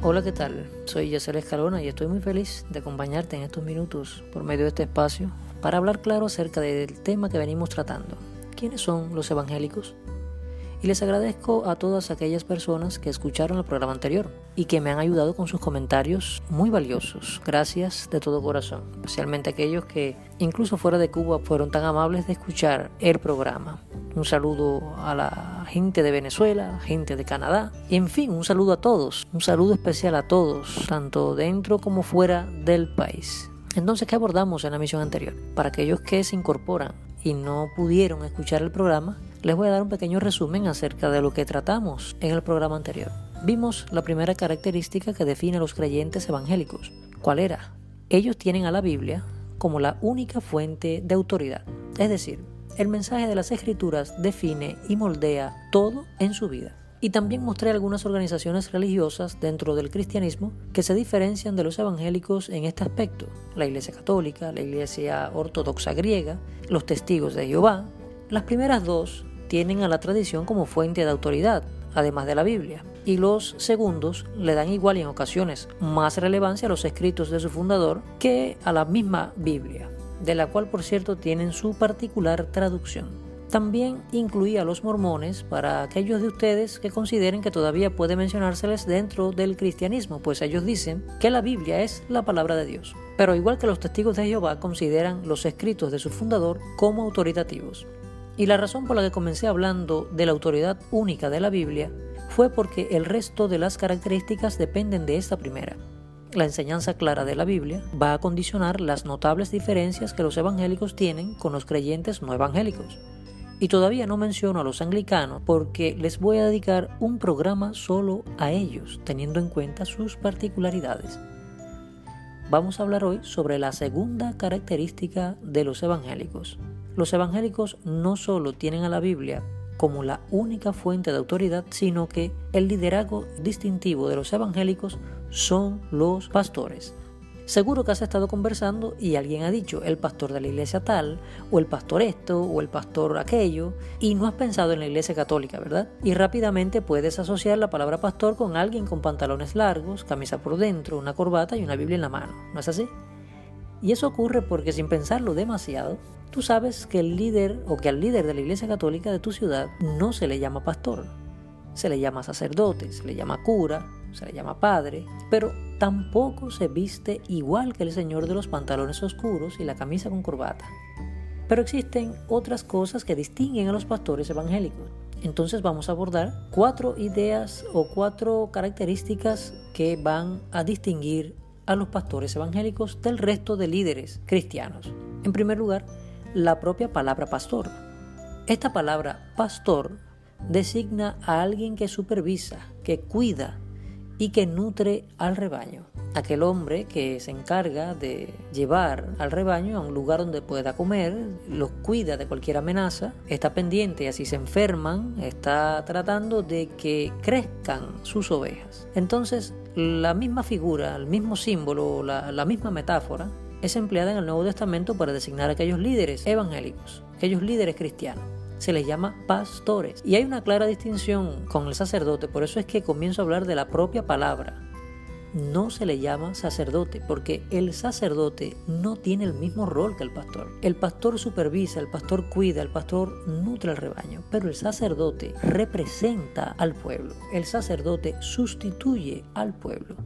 Hola, ¿qué tal? Soy Yacel Escalona y estoy muy feliz de acompañarte en estos minutos por medio de este espacio para hablar claro acerca del tema que venimos tratando. ¿Quiénes son los evangélicos? Y les agradezco a todas aquellas personas que escucharon el programa anterior y que me han ayudado con sus comentarios muy valiosos. Gracias de todo corazón, especialmente aquellos que incluso fuera de Cuba fueron tan amables de escuchar el programa. Un saludo a la gente de Venezuela, gente de Canadá y en fin, un saludo a todos, un saludo especial a todos, tanto dentro como fuera del país. Entonces, ¿qué abordamos en la misión anterior? Para aquellos que se incorporan y no pudieron escuchar el programa, les voy a dar un pequeño resumen acerca de lo que tratamos en el programa anterior. Vimos la primera característica que define a los creyentes evangélicos. ¿Cuál era? Ellos tienen a la Biblia como la única fuente de autoridad. Es decir, el mensaje de las escrituras define y moldea todo en su vida. Y también mostré algunas organizaciones religiosas dentro del cristianismo que se diferencian de los evangélicos en este aspecto. La Iglesia Católica, la Iglesia Ortodoxa griega, los testigos de Jehová. Las primeras dos tienen a la tradición como fuente de autoridad, además de la Biblia, y los segundos le dan igual y en ocasiones más relevancia a los escritos de su fundador que a la misma Biblia, de la cual por cierto tienen su particular traducción. También incluía a los mormones para aquellos de ustedes que consideren que todavía puede mencionárseles dentro del cristianismo, pues ellos dicen que la Biblia es la palabra de Dios. Pero igual que los testigos de Jehová consideran los escritos de su fundador como autoritativos. Y la razón por la que comencé hablando de la autoridad única de la Biblia fue porque el resto de las características dependen de esta primera. La enseñanza clara de la Biblia va a condicionar las notables diferencias que los evangélicos tienen con los creyentes no evangélicos. Y todavía no menciono a los anglicanos porque les voy a dedicar un programa solo a ellos, teniendo en cuenta sus particularidades. Vamos a hablar hoy sobre la segunda característica de los evangélicos, los evangélicos no solo tienen a la Biblia como la única fuente de autoridad, sino que el liderazgo distintivo de los evangélicos son los pastores. Seguro que has estado conversando y alguien ha dicho el pastor de la iglesia tal, o el pastor esto, o el pastor aquello, y no has pensado en la iglesia católica, ¿verdad? Y rápidamente puedes asociar la palabra pastor con alguien con pantalones largos, camisa por dentro, una corbata y una Biblia en la mano, ¿no es así? Y eso ocurre porque sin pensarlo demasiado, tú sabes que el líder o que al líder de la Iglesia Católica de tu ciudad no se le llama pastor, se le llama sacerdote, se le llama cura, se le llama padre, pero tampoco se viste igual que el señor de los pantalones oscuros y la camisa con corbata. Pero existen otras cosas que distinguen a los pastores evangélicos. Entonces vamos a abordar cuatro ideas o cuatro características que van a distinguir a los pastores evangélicos del resto de líderes cristianos. En primer lugar, la propia palabra pastor. Esta palabra pastor designa a alguien que supervisa, que cuida y que nutre al rebaño. Aquel hombre que se encarga de llevar al rebaño a un lugar donde pueda comer, los cuida de cualquier amenaza, está pendiente, así se enferman, está tratando de que crezcan sus ovejas. Entonces, la misma figura, el mismo símbolo, la, la misma metáfora es empleada en el Nuevo Testamento para designar a aquellos líderes evangélicos, aquellos líderes cristianos se les llama pastores. Y hay una clara distinción con el sacerdote, por eso es que comienzo a hablar de la propia palabra no se le llama sacerdote, porque el sacerdote no tiene el mismo rol que el pastor. El pastor supervisa, el pastor cuida, el pastor nutre al rebaño, pero el sacerdote representa al pueblo. El sacerdote sustituye al pueblo.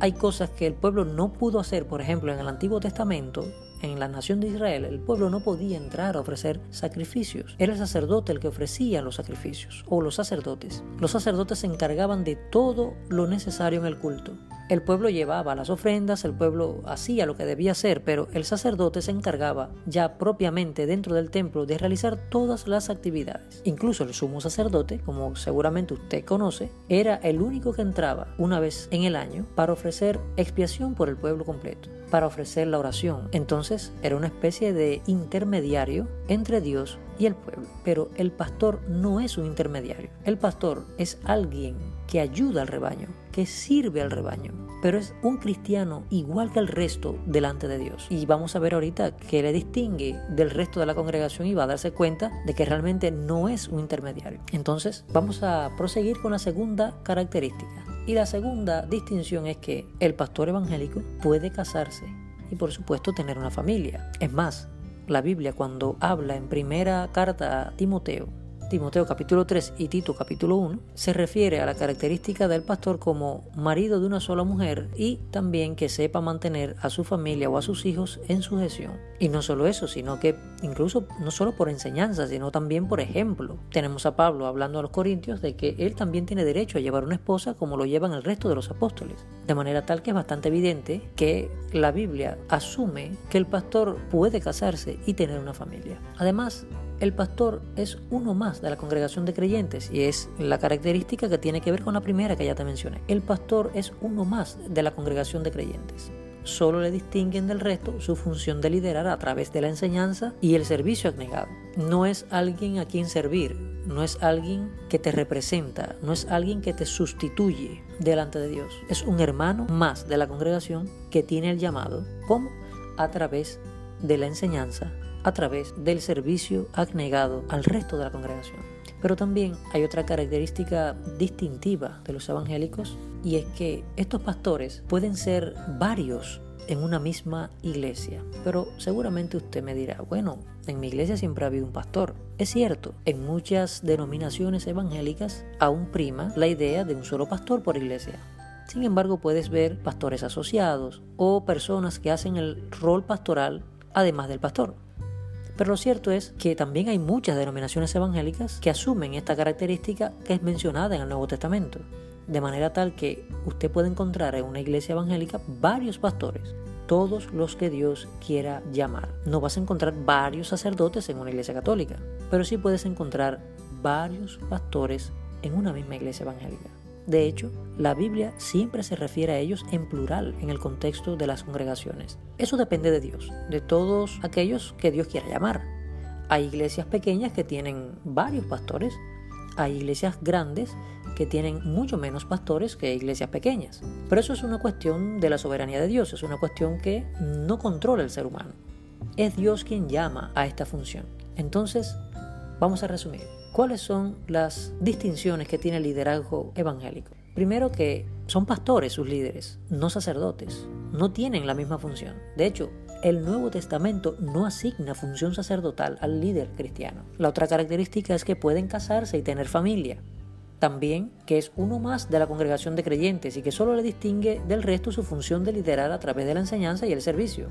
Hay cosas que el pueblo no pudo hacer, por ejemplo, en el Antiguo Testamento, en la nación de Israel, el pueblo no podía entrar a ofrecer sacrificios. Era el sacerdote el que ofrecía los sacrificios, o los sacerdotes. Los sacerdotes se encargaban de todo lo necesario en el culto. El pueblo llevaba las ofrendas, el pueblo hacía lo que debía hacer, pero el sacerdote se encargaba ya propiamente dentro del templo de realizar todas las actividades. Incluso el sumo sacerdote, como seguramente usted conoce, era el único que entraba una vez en el año para ofrecer expiación por el pueblo completo, para ofrecer la oración. Entonces era una especie de intermediario entre Dios y el pueblo. Pero el pastor no es un intermediario. El pastor es alguien que ayuda al rebaño, que sirve al rebaño, pero es un cristiano igual que el resto delante de Dios. Y vamos a ver ahorita que le distingue del resto de la congregación y va a darse cuenta de que realmente no es un intermediario. Entonces, vamos a proseguir con la segunda característica. Y la segunda distinción es que el pastor evangélico puede casarse y por supuesto tener una familia. Es más, la Biblia cuando habla en primera carta a Timoteo Timoteo capítulo 3 y Tito capítulo 1, se refiere a la característica del pastor como marido de una sola mujer y también que sepa mantener a su familia o a sus hijos en sujeción. Y no solo eso, sino que incluso no solo por enseñanza, sino también por ejemplo. Tenemos a Pablo hablando a los corintios de que él también tiene derecho a llevar una esposa como lo llevan el resto de los apóstoles. De manera tal que es bastante evidente que la Biblia asume que el pastor puede casarse y tener una familia. Además, el pastor es uno más de la congregación de creyentes y es la característica que tiene que ver con la primera que ya te mencioné. El pastor es uno más de la congregación de creyentes. Solo le distinguen del resto su función de liderar a través de la enseñanza y el servicio abnegado. No es alguien a quien servir, no es alguien que te representa, no es alguien que te sustituye delante de Dios. Es un hermano más de la congregación que tiene el llamado, como a través de la enseñanza a través del servicio abnegado al resto de la congregación. Pero también hay otra característica distintiva de los evangélicos y es que estos pastores pueden ser varios en una misma iglesia. Pero seguramente usted me dirá, bueno, en mi iglesia siempre ha habido un pastor. Es cierto, en muchas denominaciones evangélicas aún prima la idea de un solo pastor por iglesia. Sin embargo, puedes ver pastores asociados o personas que hacen el rol pastoral además del pastor. Pero lo cierto es que también hay muchas denominaciones evangélicas que asumen esta característica que es mencionada en el Nuevo Testamento. De manera tal que usted puede encontrar en una iglesia evangélica varios pastores, todos los que Dios quiera llamar. No vas a encontrar varios sacerdotes en una iglesia católica, pero sí puedes encontrar varios pastores en una misma iglesia evangélica. De hecho, la Biblia siempre se refiere a ellos en plural en el contexto de las congregaciones. Eso depende de Dios, de todos aquellos que Dios quiera llamar. Hay iglesias pequeñas que tienen varios pastores, hay iglesias grandes que tienen mucho menos pastores que iglesias pequeñas. Pero eso es una cuestión de la soberanía de Dios, es una cuestión que no controla el ser humano. Es Dios quien llama a esta función. Entonces, vamos a resumir. ¿Cuáles son las distinciones que tiene el liderazgo evangélico? Primero que son pastores sus líderes, no sacerdotes. No tienen la misma función. De hecho, el Nuevo Testamento no asigna función sacerdotal al líder cristiano. La otra característica es que pueden casarse y tener familia. También que es uno más de la congregación de creyentes y que solo le distingue del resto su función de liderar a través de la enseñanza y el servicio.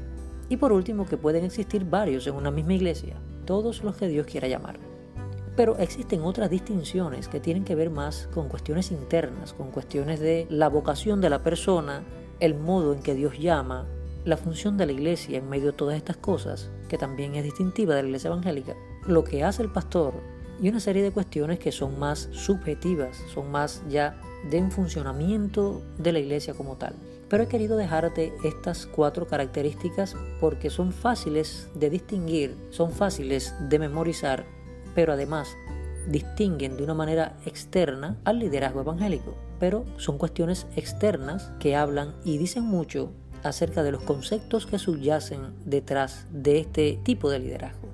Y por último que pueden existir varios en una misma iglesia, todos los que Dios quiera llamar. Pero existen otras distinciones que tienen que ver más con cuestiones internas, con cuestiones de la vocación de la persona, el modo en que Dios llama, la función de la iglesia en medio de todas estas cosas, que también es distintiva de la iglesia evangélica, lo que hace el pastor y una serie de cuestiones que son más subjetivas, son más ya de un funcionamiento de la iglesia como tal. Pero he querido dejarte estas cuatro características porque son fáciles de distinguir, son fáciles de memorizar pero además distinguen de una manera externa al liderazgo evangélico. Pero son cuestiones externas que hablan y dicen mucho acerca de los conceptos que subyacen detrás de este tipo de liderazgo.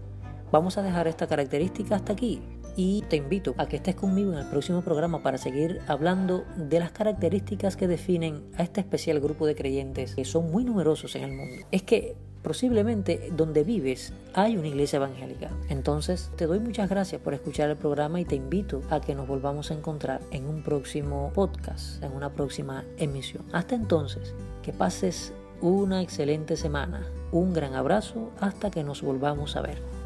Vamos a dejar esta característica hasta aquí y te invito a que estés conmigo en el próximo programa para seguir hablando de las características que definen a este especial grupo de creyentes que son muy numerosos en el mundo. Es que posiblemente donde vives hay una iglesia evangélica. Entonces te doy muchas gracias por escuchar el programa y te invito a que nos volvamos a encontrar en un próximo podcast, en una próxima emisión. Hasta entonces, que pases una excelente semana. Un gran abrazo hasta que nos volvamos a ver.